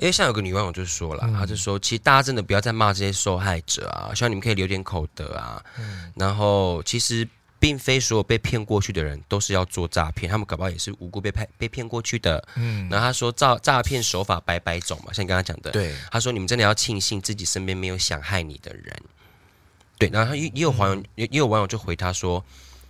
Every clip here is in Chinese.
因为像有个女网友就说了，嗯、她就说，其实大家真的不要再骂这些受害者啊，希望你们可以留点口德啊。嗯、然后其实并非所有被骗过去的人都是要做诈骗，他们搞不好也是无辜被骗被骗过去的。嗯，然后她说诈诈骗手法百百种嘛，像你刚刚讲的，对，他说你们真的要庆幸自己身边没有想害你的人。对，然后也也有网友也有网友就回她说。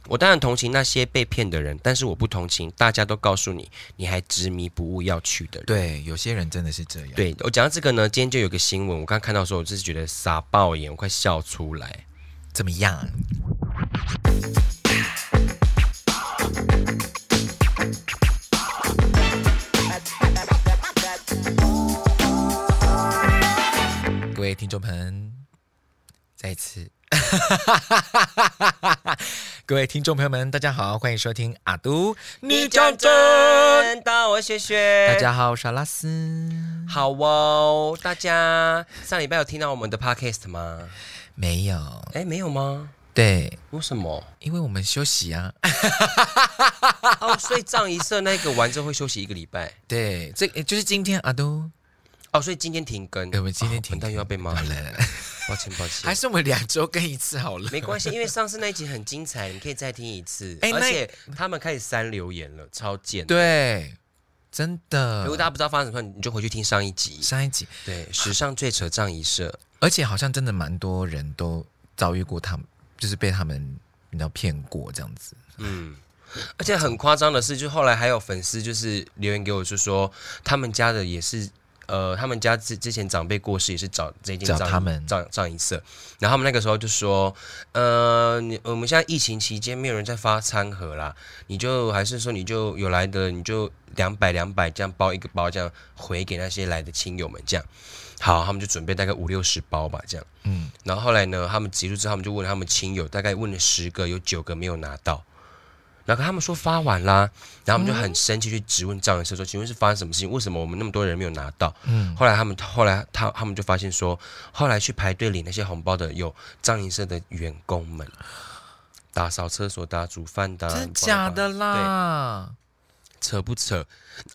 我当然同情那些被骗的人，但是我不同情大家都告诉你，你还执迷不悟要去的人。对，有些人真的是这样。对，我讲到这个呢，今天就有个新闻，我刚看到的时候，我真是觉得傻爆眼，我快笑出来。怎么样？各位听众朋友，再一次。各位听众朋友们，大家好，欢迎收听阿都你讲真，到我学学。大家好，我是阿拉斯。好哦，大家上礼拜有听到我们的 podcast 吗？没有。哎，没有吗？对，为什么？因为我们休息啊。哦，所以葬仪社那个完之后会休息一个礼拜。对，这就是今天阿都。哦，所以今天停更。我们今天停更，但又要被骂了。抱歉，抱歉，还是我们两周更一次好了。没关系，因为上次那一集很精彩，你可以再听一次。欸、而且他们开始删留言了，超贱。对，真的。如果大家不知道发生什么，你就回去听上一集。上一集，对，史上最扯账一社，而且好像真的蛮多人都遭遇过他们，就是被他们你知道骗过这样子。嗯，而且很夸张的是，就后来还有粉丝就是留言给我，就说他们家的也是。呃，他们家之之前长辈过世也是找这件葬他们。葬葬仪社，然后他们那个时候就说，呃，你我们现在疫情期间没有人在发餐盒啦，你就还是说你就有来的你就两百两百这样包一个包这样回给那些来的亲友们这样，好，他们就准备大概五六十包吧这样，嗯，然后后来呢，他们结束之后，他们就问他们亲友，大概问了十个，有九个没有拿到。然后他们说发完啦，然后我们就很生气去质问藏银社说：“请问是发生什么事情？为什么我们那么多人没有拿到？”嗯，后来他们后来他他们就发现说，后来去排队领那些红包的有藏银社的员工们，打扫厕所的、煮饭的，真假的啦？扯不扯？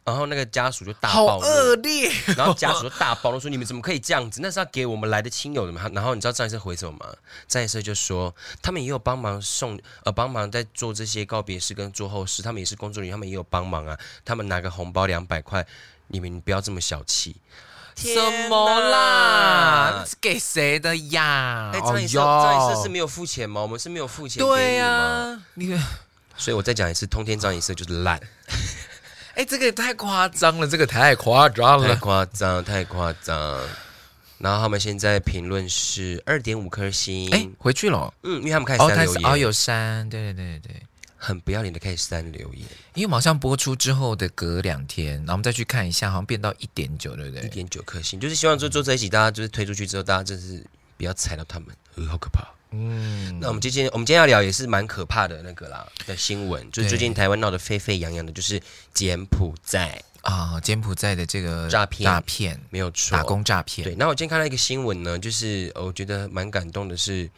然后那个家属就大爆怒，恶劣。然后家属就大爆怒说：“你们怎么可以这样子？那是要给我们来的亲友的嘛。”然后你知道张医生回什么吗？张医生就说：“他们也有帮忙送，呃，帮忙在做这些告别式跟做后事，他们也是工作人员，他们也有帮忙啊。他们拿个红包两百块，你们不要这么小气。”什么啦？是给谁的呀？哎，张医生，张医生是没有付钱吗？我们是没有付钱给你吗？对啊，你。所以我再讲一次，通天葬仪社就是烂。哎，这个也太夸张了，这个太夸张了，太夸张，太夸张。然后他们现在评论是二点五颗星。哎，回去了。嗯，因为他们开始删留言。哦，有删，对对对对，很不要脸的开始删留言。因为马上播出之后的隔两天，然后我们再去看一下，好像变到一点九，对不对？一点九颗星，就是希望做做这一起，大家就是推出去之后，大家就是不要踩到他们，呃，好可怕。嗯，那我们今天我们今天要聊也是蛮可怕的那个啦的新闻，就是最近台湾闹得沸沸扬扬的，就是柬埔寨。啊，柬埔寨的这个诈骗。诈骗。没有错，打工诈骗。对，那我今天看到一个新闻呢，就是我觉得蛮感动的是，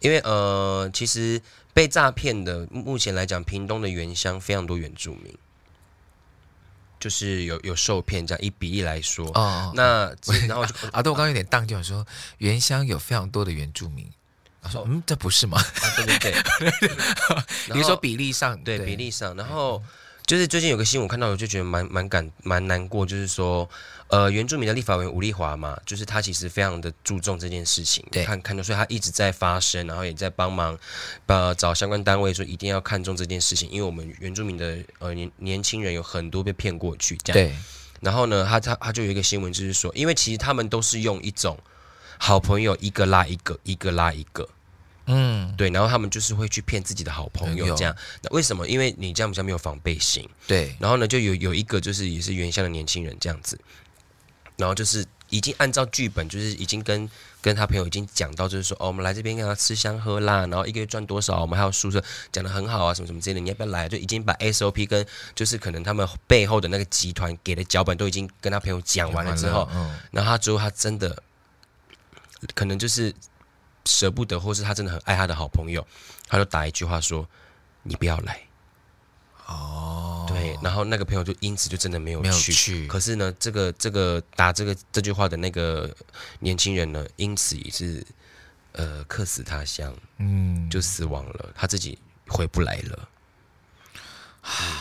因为呃，其实被诈骗的目前来讲，屏东的原乡非常多原住民，就是有有受骗这样一比例来说。哦，那然后就 啊，对我刚刚有点当，就说原乡有非常多的原住民。说嗯，这不是吗？啊，对对对，比如 说比例上，对，对比例上，然后就是最近有个新闻看到，我就觉得蛮蛮感蛮难过，就是说，呃，原住民的立法委员吴丽华嘛，就是他其实非常的注重这件事情，对，看看到，所以他一直在发声，然后也在帮忙，呃，找相关单位说一定要看重这件事情，因为我们原住民的呃年年轻人有很多被骗过去，这样，对，然后呢，他他他就有一个新闻，就是说，因为其实他们都是用一种好朋友一个拉一个，一个拉一个。嗯，对，然后他们就是会去骗自己的好朋友，这样。那为什么？因为你这样比较没有防备心。对。然后呢，就有有一个就是也是原乡的年轻人这样子，然后就是已经按照剧本，就是已经跟跟他朋友已经讲到，就是说哦，我们来这边跟他吃香喝辣，然后一个月赚多少，我们还有宿舍讲的很好啊，什么什么之类的，你要不要来？就已经把 SOP 跟就是可能他们背后的那个集团给的脚本都已经跟他朋友讲完了之后，嗯，然后他最后他真的可能就是。舍不得，或是他真的很爱他的好朋友，他就打一句话说：“你不要来。”哦，对，然后那个朋友就因此就真的没有去。没有去。可是呢，这个这个打这个这句话的那个年轻人呢，因此也是呃客死他乡，嗯，就死亡了，他自己回不来了。嗯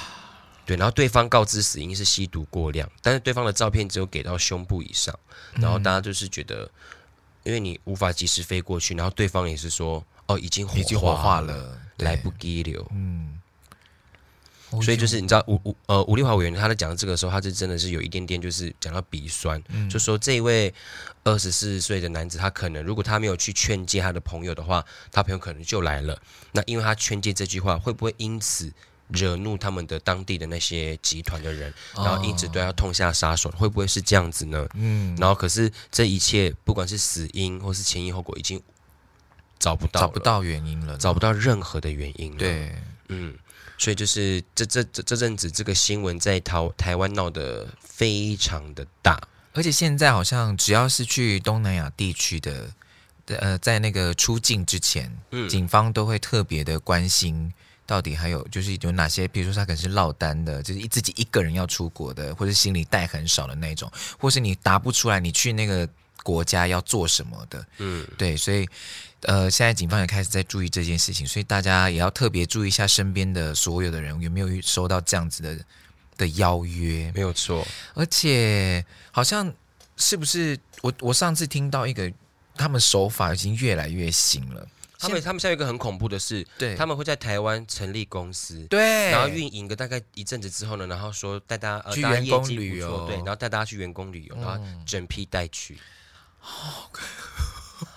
对，然后对方告知死因是吸毒过量，但是对方的照片只有给到胸部以上，然后大家就是觉得，因为你无法及时飞过去，然后对方也是说，哦，已经火化了，已经火化了，来不及了，嗯，所以就是你知道，吴吴呃吴丽华委员他在讲到这个时候，他是真的是有一点点就是讲到鼻酸，嗯、就说这一位二十四岁的男子，他可能如果他没有去劝诫他的朋友的话，他朋友可能就来了，那因为他劝诫这句话，会不会因此？惹怒他们的当地的那些集团的人，然后因此对他痛下杀手，会不会是这样子呢？嗯，然后可是这一切，不管是死因或是前因后果，已经找不到，找不到原因了，找不到任何的原因了。对，嗯，所以就是这这这这阵子这个新闻在台台湾闹得非常的大，而且现在好像只要是去东南亚地区的，呃，在那个出境之前，嗯，警方都会特别的关心。到底还有就是有哪些？比如说他可能是落单的，就是自己一个人要出国的，或者行李带很少的那种，或是你答不出来，你去那个国家要做什么的。嗯，对，所以呃，现在警方也开始在注意这件事情，所以大家也要特别注意一下身边的所有的人有没有收到这样子的的邀约。没有错，而且好像是不是我我上次听到一个，他们手法已经越来越新了。他们他们现在有一个很恐怖的事，对，他们会在台湾成立公司，对，然后运营个大概一阵子之后呢，然后说带大家呃，去员工旅游，对，然后带大家去员工旅游，然后整批带去，好，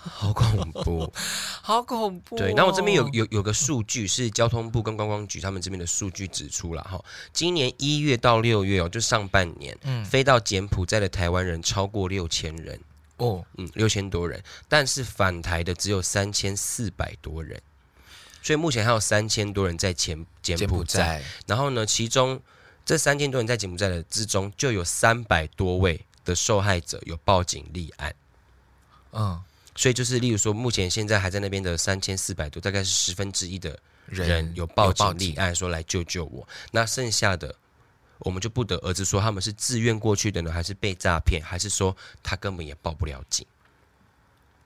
好恐怖，好恐怖。对，那我这边有有有个数据是交通部跟观光局他们这边的数据指出了哈，今年一月到六月哦，就上半年，嗯，飞到柬埔寨的台湾人超过六千人。哦，嗯，六千多人，但是返台的只有三千四百多人，所以目前还有三千多人在柬柬埔寨。然后呢，其中这三千多人在柬埔寨的之中，就有三百多位的受害者有报警立案。嗯，所以就是例如说，目前现在还在那边的三千四百多，大概是十分之一的人有报警立案，说来救救我。那剩下的。我们就不得而知，说他们是自愿过去的呢，还是被诈骗，还是说他根本也报不了警？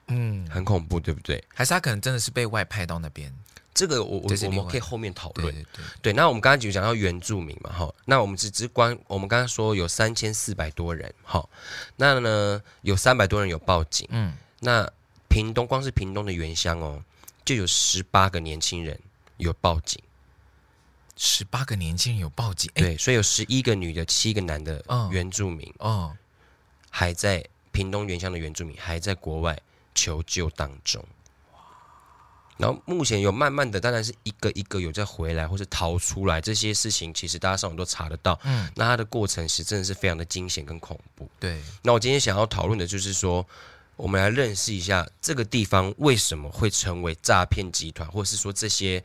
嗯，很恐怖，对不对？还是他可能真的是被外派到那边？这个我我我们可以后面讨论。对，对，对，对，那我们刚刚就讲到原住民嘛，哈，那我们只只关我们刚刚说有三千四百多人，哈，那呢有三百多人有报警，嗯，那屏东光是屏东的原乡哦，就有十八个年轻人有报警。十八个年轻人有报警，对，所以有十一个女的，七个男的原住民，哦，还在屏东原乡的原住民还在国外求救当中。然后目前有慢慢的，当然是一个一个有在回来或者逃出来，这些事情其实大家上网都查得到。嗯，那它的过程是真的是非常的惊险跟恐怖。对，那我今天想要讨论的就是说。我们来认识一下这个地方为什么会成为诈骗集团，或者是说这些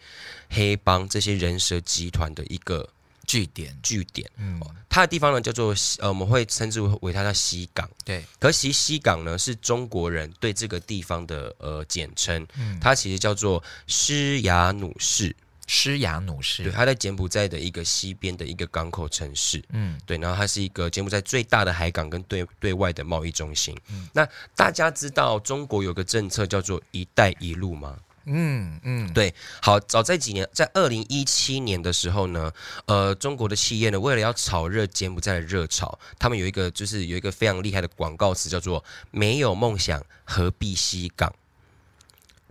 黑帮、这些人蛇集团的一个据点。据点，嗯，它的地方呢叫做呃，我们会称之为为它叫西港。对，可其西港呢是中国人对这个地方的呃简称，嗯，它其实叫做施雅努市。诗雅努市，对，它在柬埔寨的一个西边的一个港口城市，嗯，对，然后它是一个柬埔寨最大的海港跟对对外的贸易中心。嗯，那大家知道中国有个政策叫做“一带一路”吗？嗯嗯，对，好，早在几年，在二零一七年的时候呢，呃，中国的企业呢，为了要炒热柬埔寨的热潮，他们有一个就是有一个非常厉害的广告词，叫做“没有梦想何必西港”。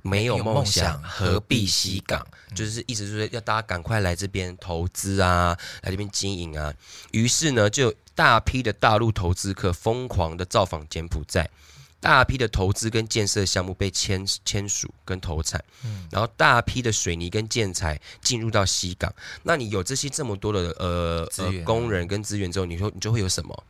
没有梦想何必西港？就是意思就是要大家赶快来这边投资啊，来这边经营啊。于是呢，就有大批的大陆投资客疯狂的造访柬埔寨，大批的投资跟建设项目被签签署跟投产，然后大批的水泥跟建材进入到西港。那你有这些这么多的呃呃工人跟资源之后，你说你就会有什么？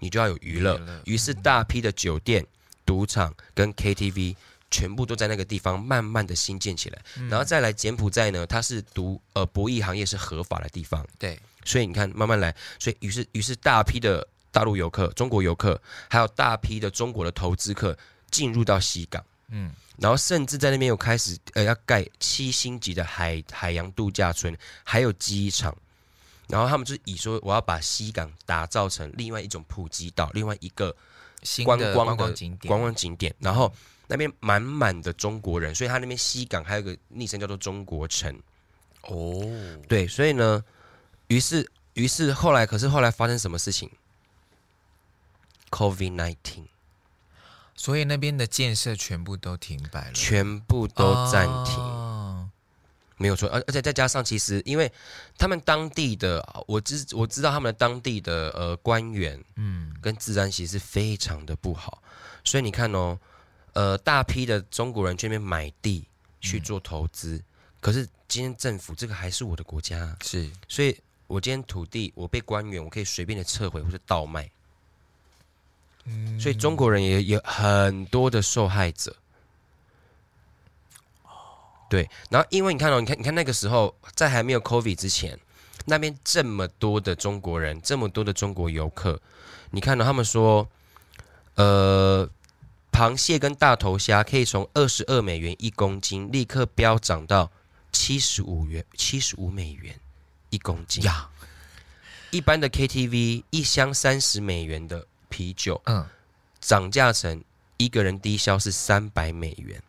你就要有娱乐。于是大批的酒店、赌场跟 KTV。全部都在那个地方慢慢的兴建起来，嗯、然后再来柬埔寨呢，它是读呃博弈行业是合法的地方，对，所以你看慢慢来，所以于是于是大批的大陆游客、中国游客，还有大批的中国的投资客进入到西港，嗯，然后甚至在那边又开始呃要盖七星级的海海洋度假村，还有机场，然后他们就是以说我要把西港打造成另外一种普吉岛，另外一个观光的观光景点，然后那边满满的中国人，所以他那边西港还有个昵称叫做中国城。哦，对，所以呢，于是于是后来，可是后来发生什么事情？COVID nineteen，所以那边的建设全部都停摆了，全部都暂停，哦、没有错。而而且再加上，其实因为他们当地的，我知我知道他们的当地的呃官员，嗯，跟治安其实是非常的不好，所以你看哦，呃，大批的中国人去那边买地去做投资。嗯可是今天政府这个还是我的国家，是，所以我今天土地我被官员，我可以随便的撤回或者倒卖，嗯，所以中国人也有很多的受害者，对，然后因为你看哦，你看你看那个时候在还没有 COVID 之前，那边这么多的中国人，这么多的中国游客，你看到他们说，呃。螃蟹跟大头虾可以从二十二美元一公斤立刻飙涨到七十五元，七十五美元一公斤呀。一般的 KTV 一箱三十美元的啤酒，嗯，涨价成一个人低消是三百美元，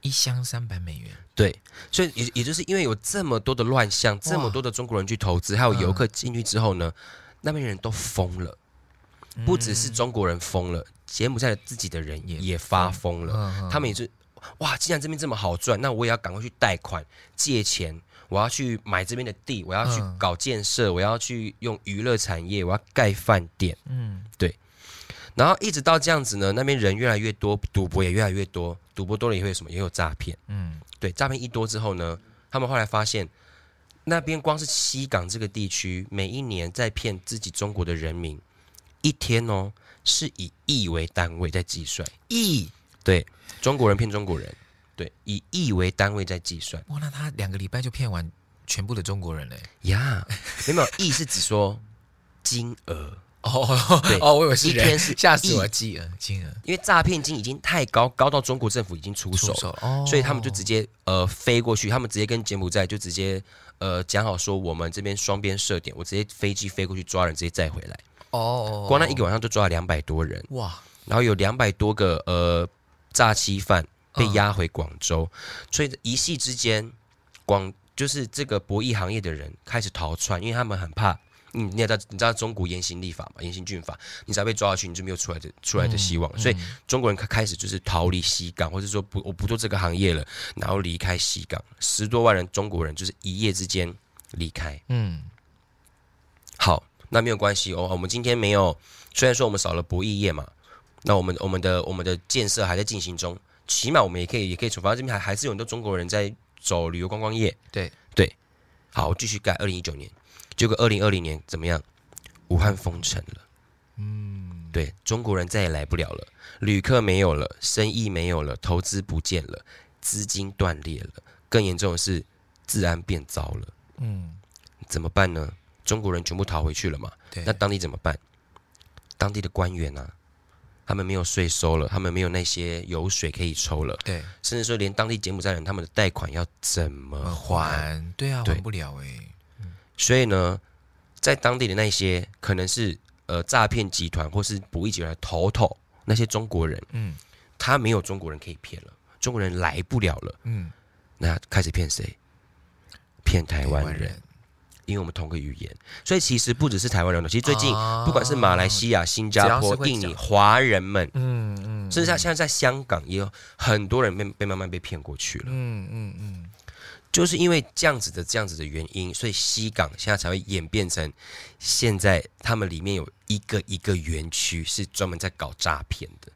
一箱三百美元。对，所以也也就是因为有这么多的乱象，这么多的中国人去投资，还有游客进去之后呢，那边人都疯了。不只是中国人疯了，柬埔寨的自己的人也也发疯了。他们也是，哇！既然这边这么好赚，那我也要赶快去贷款借钱，我要去买这边的地，我要去搞建设，我要去用娱乐产业，我要盖饭店。嗯，对。然后一直到这样子呢，那边人越来越多，赌博也越来越多，赌博多了也会有什么？也有诈骗。嗯，对，诈骗一多之后呢，他们后来发现，那边光是西港这个地区，每一年在骗自己中国的人民。一天哦，是以亿为单位在计算，亿。对中国人骗中国人，对以亿为单位在计算。哇，那他两个礼拜就骗完全部的中国人嘞？呀，没有，亿是指说金额。哦，对哦，我以为是一天是吓死我了，金额金额，因为诈骗金已经太高，高到中国政府已经出手，出手哦，所以他们就直接呃飞过去，他们直接跟柬埔寨就直接呃讲好说，我们这边双边设点，我直接飞机飞过去抓人，直接载回来。哦，光那一个晚上就抓了两百多人。哇，然后有两百多个呃诈欺犯被押回广州，所以一夕之间，广就是这个博弈行业的人开始逃窜，因为他们很怕，嗯，你也知道，你知道中国严刑立法嘛，严刑峻法，你只要被抓下去，你就没有出来的出来的希望，所以中国人开开始就是逃离西港，或者说不我不做这个行业了，然后离开西港，十多万人中国人就是一夜之间离开，嗯，好。那没有关系哦，我们今天没有，虽然说我们少了博弈业嘛，那我们我们的我们的建设还在进行中，起码我们也可以也可以处罚这边还还是有很多中国人在走旅游观光业，对。对，好，继续盖。二零一九年，结果二零二零年怎么样？武汉封城了，嗯，对，中国人再也来不了了，旅客没有了，生意没有了，投资不见了，资金断裂了，更严重的是治安变糟了，嗯，怎么办呢？中国人全部逃回去了嘛？对，那当地怎么办？当地的官员啊，他们没有税收了，他们没有那些油水可以抽了。对，甚至说连当地柬埔寨人他们的贷款要怎么还？对啊，还不了哎。所以呢，在当地的那些可能是呃诈骗集团或是博弈集团的头头，那些中国人，嗯，他没有中国人可以骗了，中国人来不了了，嗯，那开始骗谁？骗台湾人。因为我们同个语言，所以其实不只是台湾人的，其实最近不管是马来西亚、新加坡、印尼华人们，嗯嗯，甚至像现在在香港也有很多人被被慢慢被骗过去了，嗯嗯嗯，就是因为这样子的这样子的原因，所以西港现在才会演变成现在他们里面有一个一个园区是专门在搞诈骗的。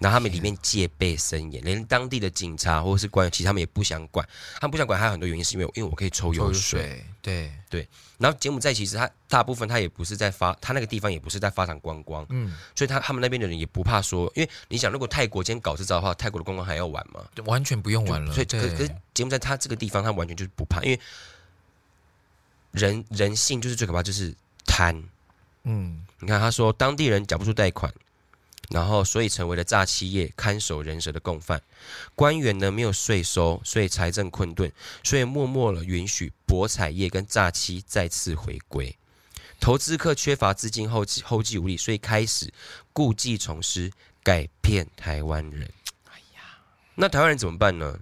然后他们里面戒备森严，连当地的警察或者是官员，其实他们也不想管。他们不想管，还有很多原因，是因为因为我可以抽油水。水对对。然后柬埔寨其实他大部分他也不是在发，他那个地方也不是在发展观光。嗯。所以他他们那边的人也不怕说，因为你想，如果泰国今天搞这招的话，泰国的观光还要玩吗？完全不用玩了。所以可可是柬埔寨他这个地方，他完全就是不怕，因为人人性就是最可怕，就是贪。嗯。你看他说，当地人缴不出贷款。然后所以成为了诈欺业看守人蛇的共犯。官员呢没有税收，所以财政困顿，所以默默了允许博彩业跟诈欺再次回归。投资客缺乏资金后继后继无力，所以开始故技重施，改骗台湾人。哎呀，那台湾人怎么办呢？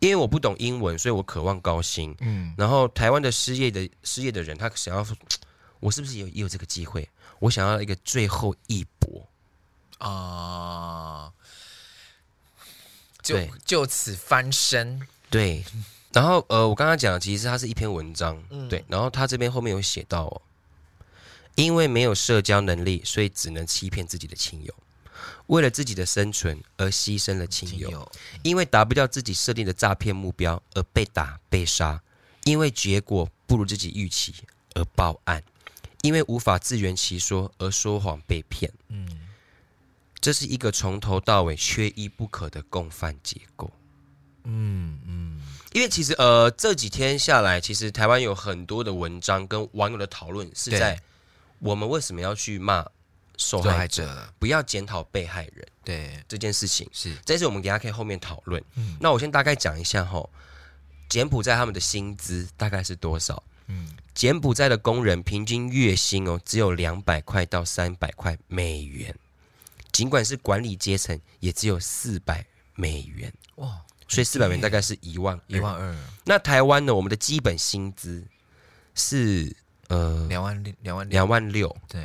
因为我不懂英文，所以我渴望高薪。嗯，然后台湾的失业的失业的人，他想要，我是不是也有也有这个机会？我想要一个最后一搏啊！就就此翻身。对，然后呃，我刚刚讲的其实它是一篇文章，嗯、对，然后他这边后面有写到哦，因为没有社交能力，所以只能欺骗自己的亲友。为了自己的生存而牺牲了亲友，因为达不到自己设定的诈骗目标而被打被杀，因为结果不如自己预期而报案，因为无法自圆其说而说谎被骗。嗯，这是一个从头到尾缺一不可的共犯结构。嗯嗯，因为其实呃这几天下来，其实台湾有很多的文章跟网友的讨论是在我们为什么要去骂。受害者不要检讨被害人，对这件事情是，这是我们等下可以后面讨论。嗯，那我先大概讲一下哈，柬埔寨他们的薪资大概是多少？嗯，柬埔寨的工人平均月薪哦只有两百块到三百块美元，尽管是管理阶层也只有四百美元哇，所以四百元大概是一万一万二。那台湾呢？我们的基本薪资是呃两万六两万两万六对。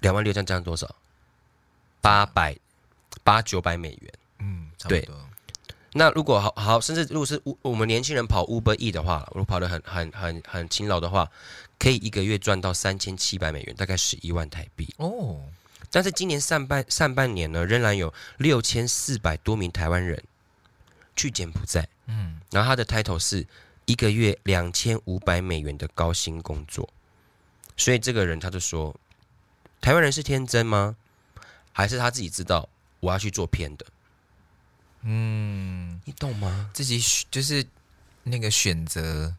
两万六，这样这样多少？八百八九百美元。嗯，差不多。对。那如果好好，甚至如果是我们年轻人跑 Uber E 的话，如果跑得很很很很勤劳的话，可以一个月赚到三千七百美元，大概十一万台币。哦。但是今年上半上半年呢，仍然有六千四百多名台湾人去柬埔寨。嗯。然后他的 title 是一个月两千五百美元的高薪工作，所以这个人他就说。台湾人是天真吗？还是他自己知道我要去做片的？嗯，你懂吗？自己就是那个选择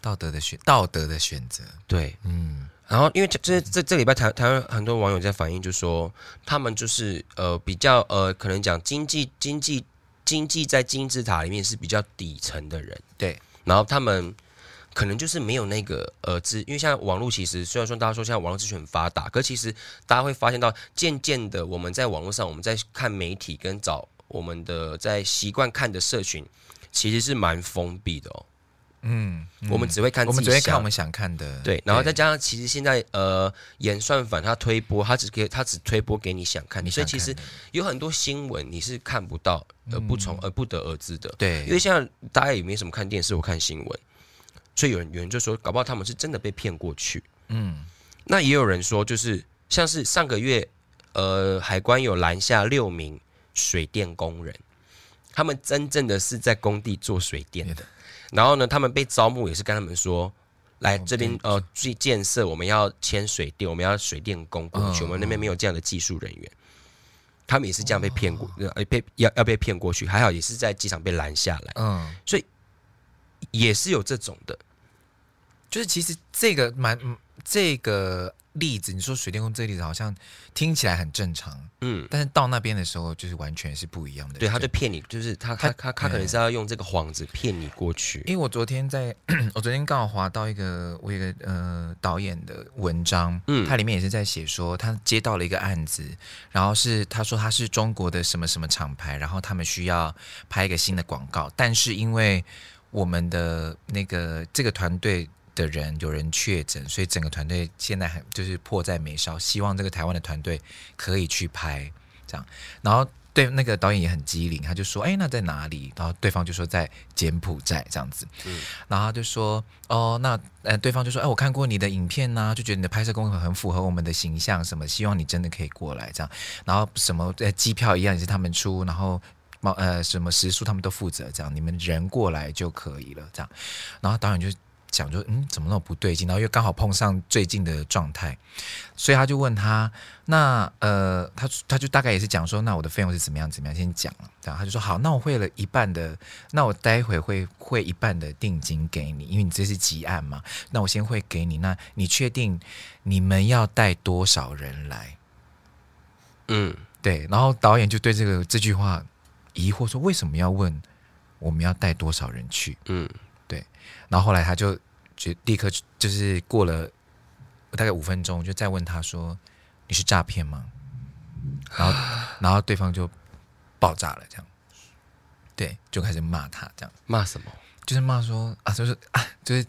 道德的选道德的选择。对，嗯。然后因为这这这这礼拜台台湾很多网友在反映，就说他们就是呃比较呃可能讲经济经济经济在金字塔里面是比较底层的人。对，然后他们。可能就是没有那个呃资，因为现在网络其实虽然说大家说现在网络资讯很发达，可其实大家会发现到，渐渐的我们在网络上，我们在看媒体跟找我们的在习惯看的社群，其实是蛮封闭的哦。嗯，嗯，我们只会看，我们只会看我们想看的。对，然后再加上其实现在呃演算法它推播，它只给它只推播给你想看，的，所以其实有很多新闻你是看不到而不从而不得而知的。对，因为现在大家也没什么看电视我看新闻。所以有人有人就说，搞不好他们是真的被骗过去。嗯，那也有人说，就是像是上个月，呃，海关有拦下六名水电工人，他们真正的是在工地做水电的。然后呢，他们被招募也是跟他们说，来这边呃去建设，我们要签水电，我们要水电工过去，我们那边没有这样的技术人员。他们也是这样被骗过，呃，被要要被骗过去，还好也是在机场被拦下来。嗯，所以也是有这种的。就是其实这个蛮这个例子，你说水电工这个例子好像听起来很正常，嗯，但是到那边的时候就是完全是不一样的。对，他就骗你，就是他他他他可能是要用这个幌子骗你过去。因为我昨天在，我昨天刚好划到一个我一个呃导演的文章，嗯，他里面也是在写说他接到了一个案子，然后是他说他是中国的什么什么厂牌，然后他们需要拍一个新的广告，但是因为我们的那个这个团队。的人有人确诊，所以整个团队现在很就是迫在眉梢，希望这个台湾的团队可以去拍这样。然后对那个导演也很机灵，他就说：“哎，那在哪里？”然后对方就说在柬埔寨这样子。嗯，然后他就说：“哦，那呃，对方就说：哎，我看过你的影片呐，就觉得你的拍摄功能很符合我们的形象，什么希望你真的可以过来这样。然后什么呃机票一样也是他们出，然后猫呃什么食宿他们都负责，这样你们人过来就可以了这样。然后导演就。讲就嗯，怎么那么不对劲？然后又刚好碰上最近的状态，所以他就问他，那呃，他他就大概也是讲说，那我的费用是怎么样怎么样？先讲了，然后他就说好，那我汇了一半的，那我待会会汇一半的定金给你，因为你这是急案嘛，那我先会给你。那你确定你们要带多少人来？嗯。对，然后导演就对这个这句话疑惑说：“为什么要问我们要带多少人去？”嗯，对。然后后来他就就立刻就是过了大概五分钟，就再问他说：“你是诈骗吗？”然后 然后对方就爆炸了，这样。对，就开始骂他，这样骂什么？就是骂说啊，就是啊，就是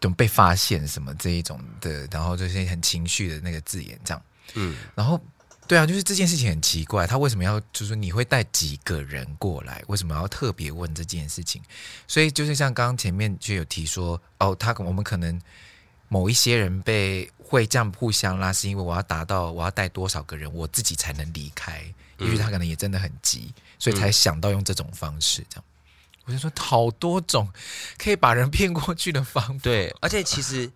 怎么被发现什么这一种的，然后就是很情绪的那个字眼，这样。嗯，然后。对啊，就是这件事情很奇怪，他为什么要就是说你会带几个人过来？为什么要特别问这件事情？所以就是像刚刚前面就有提说，哦，他我们可能某一些人被会这样互相拉，是因为我要达到我要带多少个人，我自己才能离开。也许他可能也真的很急，所以才想到用这种方式这样。我就说好多种可以把人骗过去的方法，对，而且其实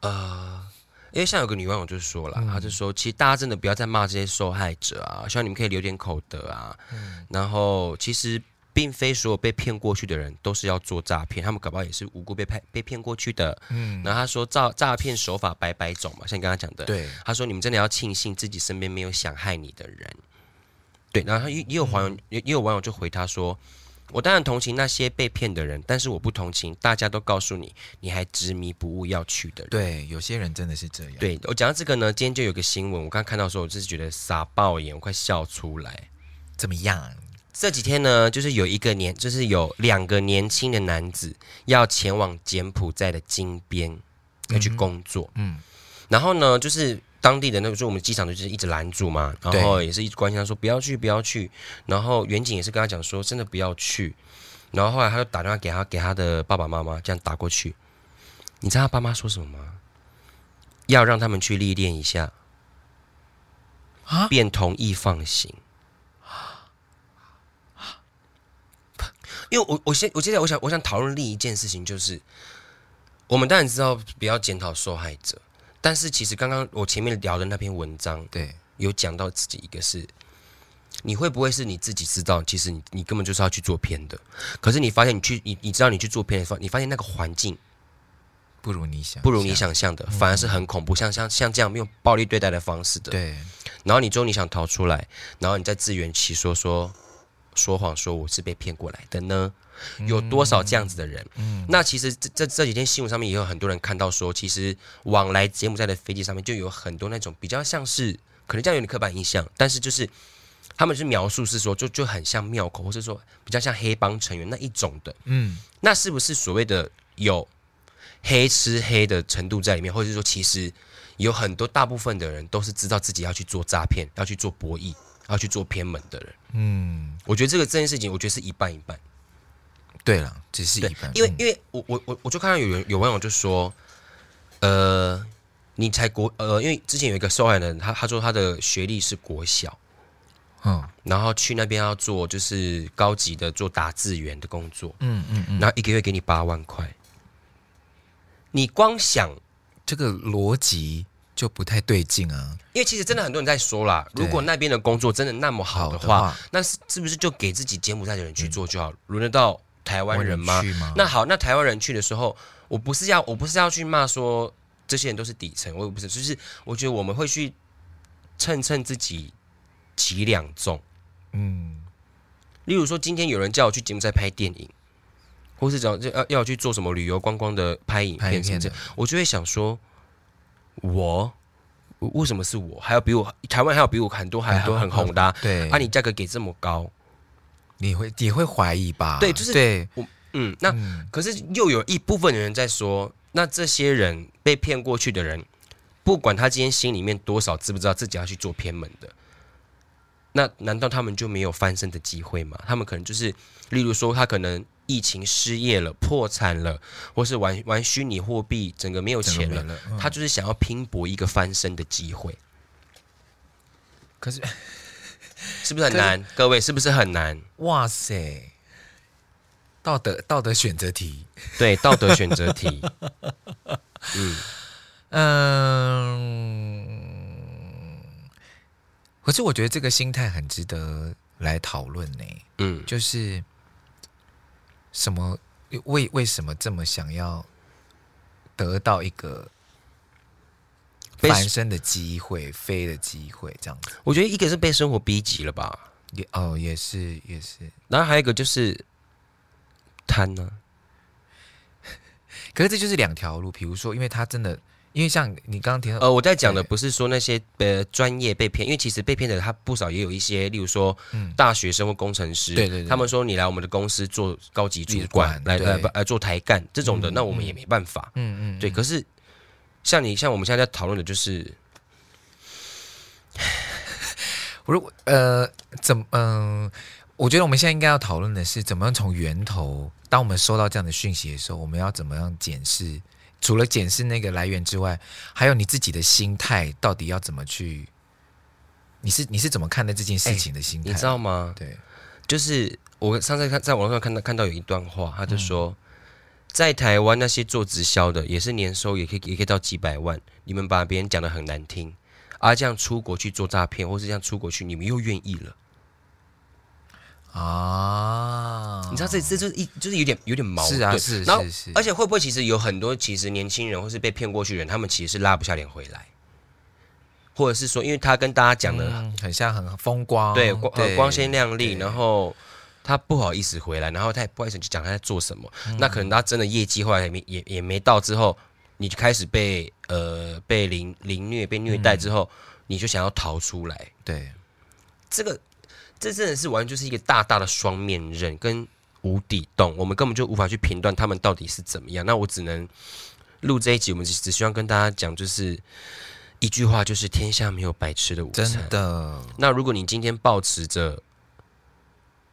呃。因为像有个女网友就说了，她就说，其实大家真的不要再骂这些受害者啊，希望你们可以留点口德啊。嗯、然后，其实并非所有被骗过去的人都是要做诈骗，他们搞不好也是无辜被骗被骗过去的。嗯，然后她说诈诈骗手法百百种嘛，像你刚刚讲的，对，她说你们真的要庆幸自己身边没有想害你的人。对，然后他也也有网友也也有网友就回她说。我当然同情那些被骗的人，但是我不同情大家都告诉你，你还执迷不悟要去的人。对，有些人真的是这样。对，我讲到这个呢，今天就有个新闻，我刚看到的时候，我就是觉得傻爆眼，我快笑出来。怎么样？这几天呢，就是有一个年，就是有两个年轻的男子要前往柬埔寨的金边要去工作。嗯，然后呢，就是。当地的那个时候，我们机场就是一直拦住嘛，然后也是一直关心他说不要去，不要去。然后远景也是跟他讲说真的不要去。然后后来他就打电话给他给他的爸爸妈妈，这样打过去。你知道他爸妈说什么吗？要让他们去历练一下，啊，便同意放行。因为我我现我现在我想我想讨论另一件事情，就是我们当然知道不要检讨受害者。但是其实刚刚我前面聊的那篇文章，对，有讲到自己一个是，你会不会是你自己知道，其实你你根本就是要去做偏的，可是你发现你去你你知道你去做偏的时候，你发现那个环境不如你想不如你想象的，反而是很恐怖，像像像这样用暴力对待的方式的，对，然后你最后你想逃出来，然后你再自圆其说说说谎说我是被骗过来的呢？有多少这样子的人？嗯，那其实这这这几天新闻上面也有很多人看到说，其实往来柬埔寨的飞机上面就有很多那种比较像是，可能这样有点刻板印象，但是就是他们是描述是说，就就很像庙口，或是说比较像黑帮成员那一种的。嗯，那是不是所谓的有黑吃黑的程度在里面，或者是说其实有很多大部分的人都是知道自己要去做诈骗、要去做博弈、要去做偏门的人？嗯，我觉得这个这件事情，我觉得是一半一半。对了，只是一半，因为因为我我我我就看到有人有网友就说，呃，你才国呃，因为之前有一个受害人，他他说他的学历是国小，嗯，然后去那边要做就是高级的做打字员的工作，嗯嗯嗯，然后一个月给你八万块，你光想这个逻辑就不太对劲啊，因为其实真的很多人在说啦，如果那边的工作真的那么好的话，的话那是是不是就给自己柬埔寨的人去做就好，轮得到？台湾人吗？吗？那好，那台湾人去的时候，我不是要，我不是要去骂说这些人都是底层，我也不是，就是我觉得我们会去称称自己几两重，嗯，例如说今天有人叫我去柬埔寨拍电影，或是讲要要去做什么旅游观光的拍影片什么的，我就会想说，我为什么是我？还有比我台湾还有比我很多很多很红的，对，啊，你价格给这么高。你会也会怀疑吧？对，就是对我嗯，那、嗯、可是又有一部分的人在说，那这些人被骗过去的人，不管他今天心里面多少知不知道自己要去做偏门的，那难道他们就没有翻身的机会吗？他们可能就是，例如说他可能疫情失业了、破产了，或是玩玩虚拟货币，整个没有钱了，了嗯、他就是想要拼搏一个翻身的机会。可是。是不是很难？各位是不是很难？哇塞！道德道德选择题，对，道德选择题。嗯嗯，可是我觉得这个心态很值得来讨论呢。嗯，就是什么为为什么这么想要得到一个翻身的机会、飞的机会这样子。我觉得一个是被生活逼急了吧，也哦也是也是，然后还有一个就是贪呢、啊。可是这就是两条路，比如说，因为他真的，因为像你刚刚提到，呃，我在讲的不是说那些呃专业被骗，因为其实被骗的他不少也有一些，例如说，大学生或工程师，对对，他们说你来我们的公司做高级主管，来来来做台干这种的，那我们也没办法，嗯嗯，对。可是像你像我们现在在讨论的就是，如果呃怎么嗯。我觉得我们现在应该要讨论的是，怎么样从源头，当我们收到这样的讯息的时候，我们要怎么样检视？除了检视那个来源之外，还有你自己的心态，到底要怎么去？你是你是怎么看待这件事情的心态？你知道吗？对，就是我上次看在网络上看到看到有一段话，他就说，嗯、在台湾那些做直销的，也是年收也可以也可以到几百万，你们把别人讲的很难听，而这样出国去做诈骗，或是这样出国去，你们又愿意了。啊，你知道这这就是一就是有点有点矛盾，是啊是，然后是而且会不会其实有很多其实年轻人或是被骗过去的人，他们其实是拉不下脸回来，或者是说，因为他跟大家讲的、嗯、很像很风光，对光对光鲜亮丽，然后他不好意思回来，然后他也不好意思去讲他在做什么，嗯、那可能他真的业绩后来也没也也没到之后，你就开始被呃被凌凌虐被虐待之后，嗯、你就想要逃出来，对。这个。这真的是完全就是一个大大的双面刃跟无底洞，我们根本就无法去评断他们到底是怎么样。那我只能录这一集，我们只只希望跟大家讲，就是一句话，就是天下没有白吃的午餐。真的。那如果你今天保持着，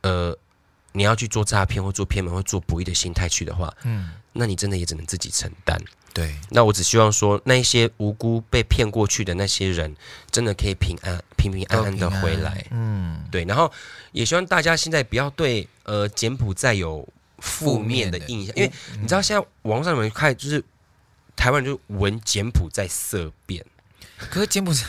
呃，你要去做诈骗或做偏门或做不义的心态去的话，嗯，那你真的也只能自己承担。对，那我只希望说，那一些无辜被骗过去的那些人，真的可以平安、平平安安的回来。嗯，对。然后也希望大家现在不要对呃柬埔寨有负面的印象，因为你知道现在网上有人看，就是台湾人就闻柬埔寨色变，可是柬埔寨。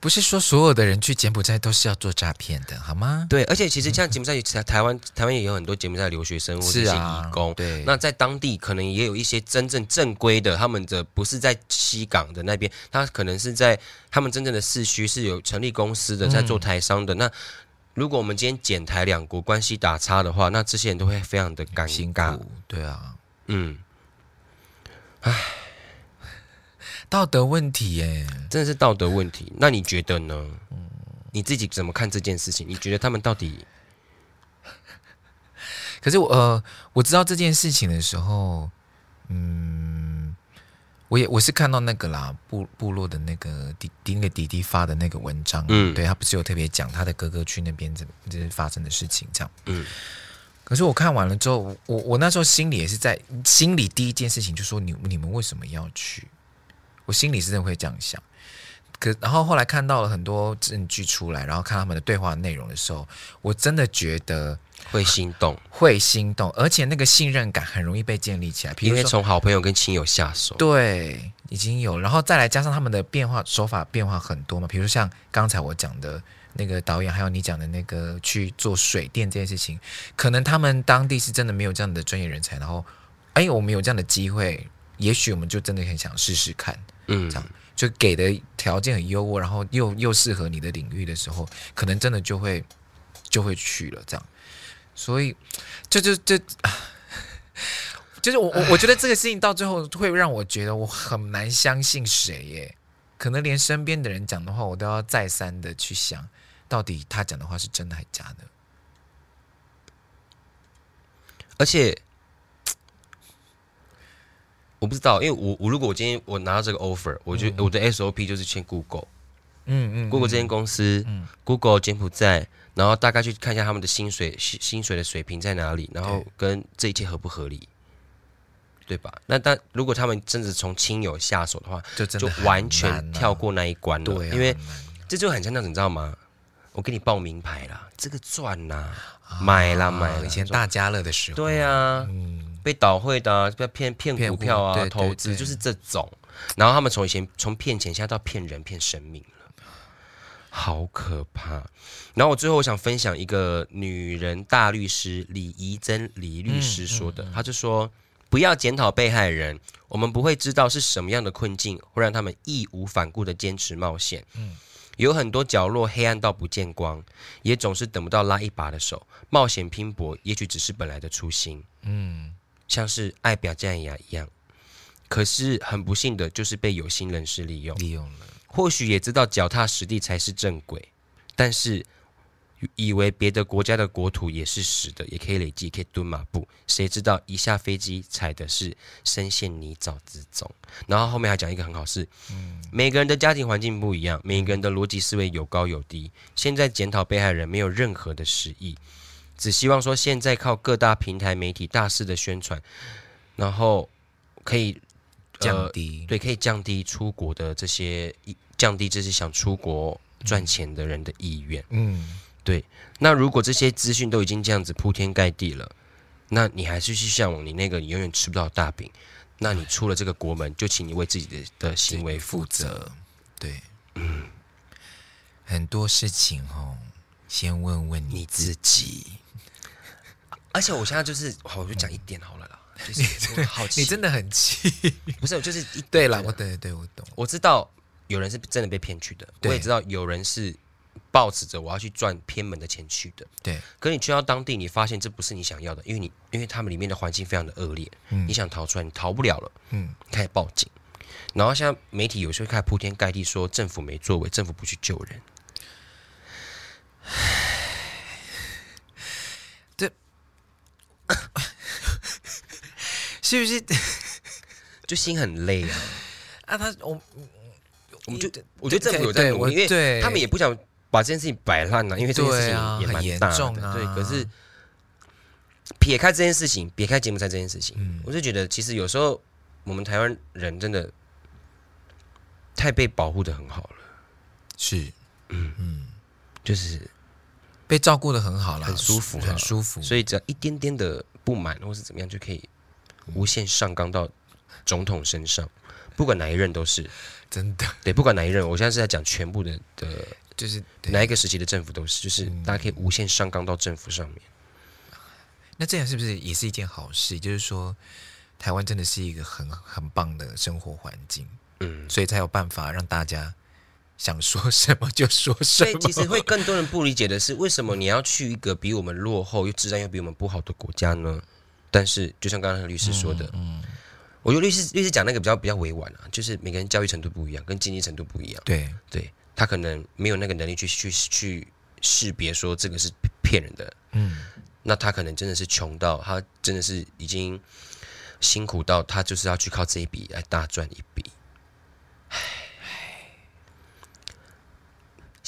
不是说所有的人去柬埔寨都是要做诈骗的，好吗？对，而且其实像柬埔寨，台台湾台湾也有很多柬埔寨留学生或者一些移工，对。那在当地可能也有一些真正正规的，他们的不是在西港的那边，他可能是在他们真正的市区是有成立公司的，在做台商的。嗯、那如果我们今天柬台两国关系打差的话，那这些人都会非常的尴尬。对啊，嗯，唉。道德问题耶，真的是道德问题。那你觉得呢？嗯，你自己怎么看这件事情？你觉得他们到底？可是我呃，我知道这件事情的时候，嗯，我也我是看到那个啦，部部落的那个弟弟那个弟弟发的那个文章，嗯，对他不是有特别讲他的哥哥去那边这这是发生的事情，这样，嗯。可是我看完了之后，我我那时候心里也是在心里第一件事情就说你你们为什么要去？我心里是真的会这样想，可然后后来看到了很多证据出来，然后看他们的对话内容的时候，我真的觉得会心动，会心动，而且那个信任感很容易被建立起来。因为从好朋友跟亲友下手，对，已经有，然后再来加上他们的变化手法变化很多嘛，比如像刚才我讲的那个导演，还有你讲的那个去做水电这件事情，可能他们当地是真的没有这样的专业人才，然后哎，我们有这样的机会，也许我们就真的很想试试看。嗯，这样就给的条件很优渥，然后又又适合你的领域的时候，可能真的就会就会去了。这样，所以这就就就是我我我觉得这个事情到最后会让我觉得我很难相信谁耶，可能连身边的人讲的话，我都要再三的去想，到底他讲的话是真的还是假的，而且。我不知道，因为我我如果我今天我拿到这个 offer，我就、嗯、我的 SOP 就是签 Google，嗯嗯，Google 这间公司、嗯、，Google 柬埔寨，然后大概去看一下他们的薪水薪薪水的水平在哪里，然后跟这一切合不合理，对，对吧？那但如果他们真的从亲友下手的话，就完全跳过那一关了，对啊、因为这就很像那种你知道吗？我给你报名牌啦，这个赚啦、啊，买啦买啦，以前大家乐的时候，对啊，嗯。被倒汇的、啊，被骗骗股票啊，投资就是这种。然后他们从以前从骗钱，现在到骗人、骗生命了，好可怕。然后我最后我想分享一个女人大律师李怡珍李律师说的，她、嗯嗯嗯、就说，不要检讨被害人，我们不会知道是什么样的困境会让他们义无反顾的坚持冒险。嗯，有很多角落黑暗到不见光，也总是等不到拉一把的手。冒险拼搏，也许只是本来的初心。嗯，像是爱表这样一样，可是很不幸的就是被有心人士利用，利用了。或许也知道脚踏实地才是正轨，但是。以为别的国家的国土也是实的，也可以累积，可以蹲马步。谁知道一下飞机踩的是深陷泥沼之中。然后后面还讲一个很好事，嗯，每个人的家庭环境不一样，每个人的逻辑思维有高有低。现在检讨被害人没有任何的实意，只希望说现在靠各大平台媒体大肆的宣传，然后可以、呃、降低，对，可以降低出国的这些，降低这些想出国赚钱的人的意愿，嗯。对，那如果这些资讯都已经这样子铺天盖地了，那你还是去向往你那个你永远吃不到大饼，那你出了这个国门，就请你为自己的的行为负责。对，嗯，很多事情哦，先问问你自己。而且我现在就是，好，我就讲一点好了啦，嗯、就是好气，你真的很气，不是，我就是一对了，我对对，我懂，我知道有人是真的被骗去的，我也知道有人是。抱持着我要去赚偏门的钱去的，对。可你去到当地，你发现这不是你想要的，因为你因为他们里面的环境非常的恶劣，嗯，你想逃出来，你逃不了了，嗯，开始报警，然后现在媒体有时候开始铺天盖地说政府没作为，政府不去救人，这 是不是 就心很累啊？啊，他我我们就我觉得政府有在努力，因为他们也不想。把这件事情摆烂了，因为这件事情也蛮严重的，对。可是撇开这件事情，撇开节目赛这件事情，嗯，我就觉得其实有时候我们台湾人真的太被保护的很好了，是，嗯嗯，就是被照顾的很好了，很舒服，很舒服。所以只要一点点的不满或是怎么样，就可以无限上纲到总统身上，不管哪一任都是真的。对，不管哪一任，我现在是在讲全部的的。就是哪一个时期的政府都是，就是大家可以无限上纲到政府上面。嗯，那这样是不是也是一件好事？就是说，台湾真的是一个很很棒的生活环境，嗯，所以才有办法让大家想说什么就说什么。所以其实会更多人不理解的是，为什么你要去一个比我们落后又治安又比我们不好的国家呢？但是就像刚刚律师说的，嗯，嗯，我觉得律师律师讲那个比较比较委婉啊，就是每个人教育程度不一样，跟经济程度不一样，对对。他可能没有那个能力去去去识别说这个是骗人的，嗯，那他可能真的是穷到他真的是已经辛苦到他就是要去靠这一笔来大赚一笔，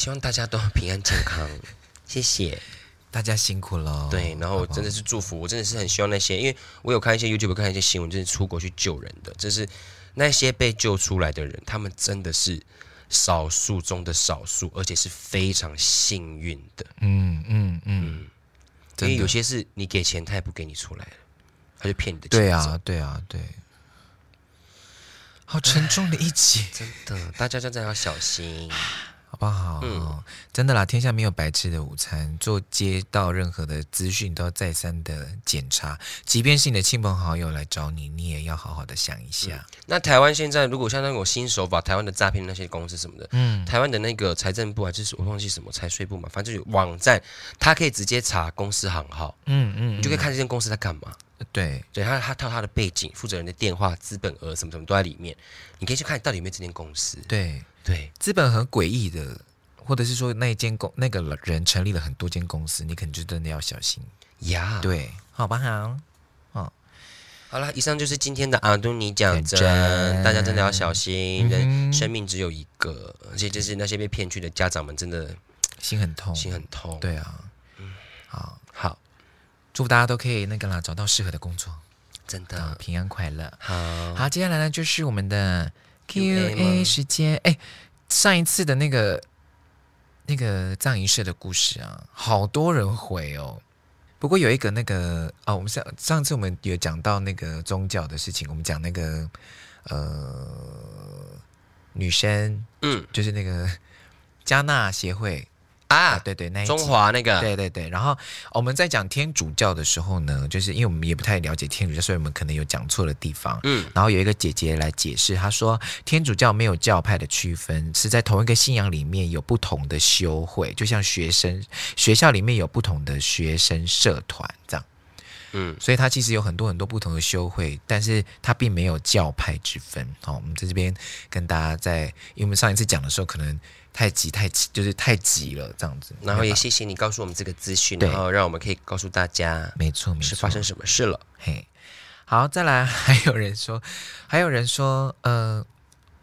希望大家都平安健康，谢谢大家辛苦了。对，然后真的是祝福，我真的是很希望那些，因为我有看一些 YouTube 看一些新闻，就是出国去救人的，就是那些被救出来的人，他们真的是。少数中的少数，而且是非常幸运的。嗯嗯嗯，因为有些是你给钱，他也不给你出来了，他就骗你的钱。对啊，对啊，对。好沉重的一集，真的，大家真的要小心。好不好？嗯，真的啦，天下没有白吃的午餐。做接到任何的资讯，都要再三的检查。即便是你的亲朋好友来找你，你也要好好的想一下。嗯、那台湾现在如果像那种新手法，台湾的诈骗那些公司什么的，嗯，台湾的那个财政部还是我忘记什么财税部嘛，反正就有网站，他可以直接查公司行号，嗯嗯，你就可以看这间公司在干嘛。对，对他他套他的背景、负责人的电话、资本额什么什么都在里面，你可以去看到底有没有这间公司。对。对，资本很诡异的，或者是说那一间公那个人成立了很多间公司，你可能就真的要小心。呀。对，好吧，好，哦，好了，以上就是今天的阿东尼讲真，大家真的要小心，人、嗯、生命只有一个，而且就是那些被骗去的家长们，真的心很痛，心很痛。对啊，嗯，好，好，祝福大家都可以那个啦，找到适合的工作，真的。平安快乐。好，好，接下来呢就是我们的。Q&A 时间，哎，上一次的那个那个葬仪社的故事啊，好多人回哦。不过有一个那个啊，我们上上次我们有讲到那个宗教的事情，我们讲那个呃女生，嗯，就是那个 加纳协会啊，对对，那一中华那个，对对对。然后我们在讲天主教的时候呢，就是因为我们也不太了解天主教，所以我们可能有讲错的地方。嗯，然后有一个姐姐来解释，她说天主教没有教派的区分，是在同一个信仰里面有不同的修会，就像学生学校里面有不同的学生社团这样。嗯，所以它其实有很多很多不同的修会，但是它并没有教派之分。好，我们在这边跟大家在，因为我们上一次讲的时候可能太急太急，就是太急了这样子。然后也谢谢你告诉我们这个资讯，然后让我们可以告诉大家，没错，没错，是发生什么事了。嘿，好，再来，还有人说，还有人说，呃，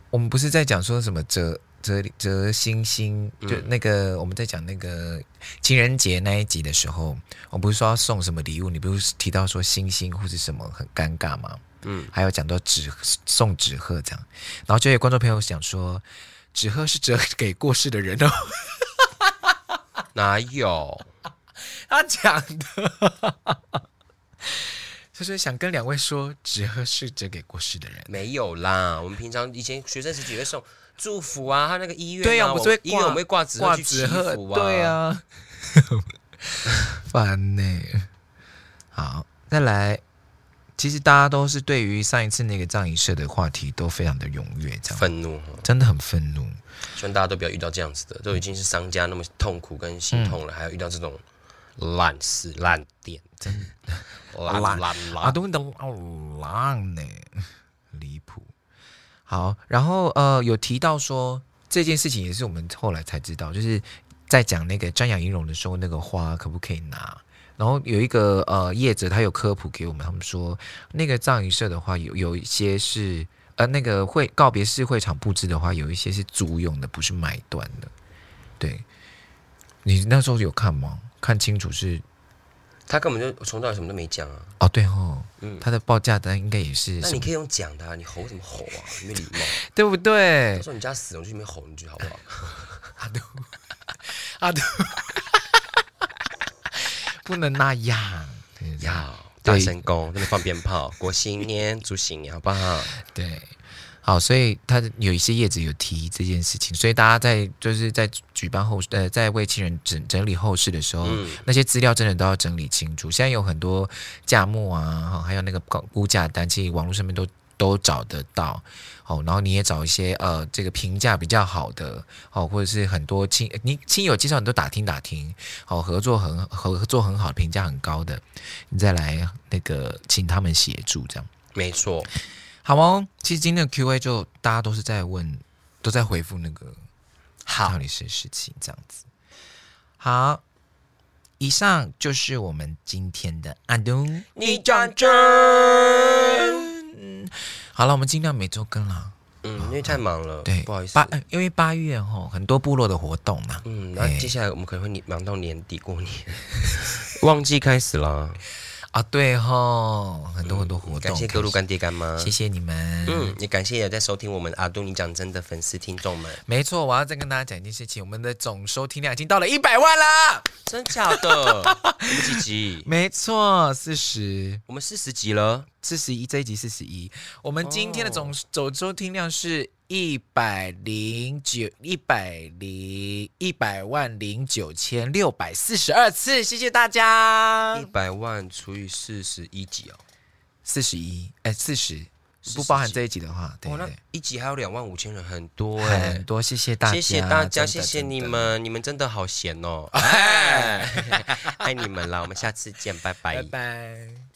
我们不是在讲说什么折。折折星星，就那个、嗯、我们在讲那个情人节那一集的时候，我不是说要送什么礼物，你不是提到说星星或是什么很尴尬吗？嗯，还有讲到纸送纸鹤这样，然后就有观众朋友想说，纸鹤是折给过世的人哦，哪有？他讲的，就是想跟两位说，纸鹤是折给过世的人，没有啦，我们平常以前学生时期会送。祝福啊，他那个医院、啊，对呀、啊，我们医院我们会挂纸挂纸鹤，对、啊，烦呢、欸。好，再来，其实大家都是对于上一次那个葬仪社的话题都非常的踊跃，这样愤怒，真的很愤怒。希望大家都不要遇到这样子的，都已经是商家那么痛苦跟心痛了，嗯、还要遇到这种烂事烂店，真的 烂烂烂啊，都等哦烂呢，离谱。好，然后呃，有提到说这件事情也是我们后来才知道，就是在讲那个瞻仰仪容的时候，那个花可不可以拿？然后有一个呃业者他有科普给我们，他们说那个葬仪社的话有有一些是呃那个会告别式会场布置的话，有一些是租用的，不是买断的。对，你那时候有看吗？看清楚是。他根本就从头到尾什么都没讲啊！哦，对哦，嗯，他的报价单应该也是。那你可以用讲的，啊，你吼什么吼啊？没礼貌，对不对？他说你家死了，我就去那边吼你句好不好？阿杜，阿杜，不能那样，要大声公，那边放鞭炮，过新年，祝新年，好不好？对。好，所以他有一些叶子有提这件事情，所以大家在就是在举办后呃，在为亲人整整理后事的时候，嗯、那些资料真的都要整理清楚。现在有很多价目啊，还有那个估价单，其实网络上面都都找得到。哦，然后你也找一些呃，这个评价比较好的哦，或者是很多亲你亲友介绍，你都打听打听，好、哦、合作很合作很好，评价很高的，你再来那个请他们协助这样。没错。好哦，其实今天的 Q&A 就大家都是在问，都在回复那个好到底是事情这样子。好，以上就是我们今天的阿东，你讲真。好了，我们尽量每周更了。嗯，因为太忙了，对，不好意思。八，因为八月吼很多部落的活动嘛。嗯，那接下来我们可能会忙到年底过年，旺季开始了。啊，对吼，很多很多活动，感谢各路干爹干妈，谢谢你们。嗯，也感谢也在收听我们阿杜你讲真的粉丝听众们。没错，我要再跟大家讲一件事情，我们的总收听量已经到了一百万了，真假的？我们几集？没错，四十，我们四十集了，四十一，这一集四十一。我们今天的总总收听量是。一百零九，一百零一百万零九千六百四十二次，谢谢大家。一百万除以四十一集哦，四十一，哎，四十，不包含这一集的话，对，对，一集还有两万五千人，很多很多，谢谢大家，谢谢大家，谢谢你们，你们真的好闲哦，哎，爱你们了，我们下次见，拜拜，拜拜。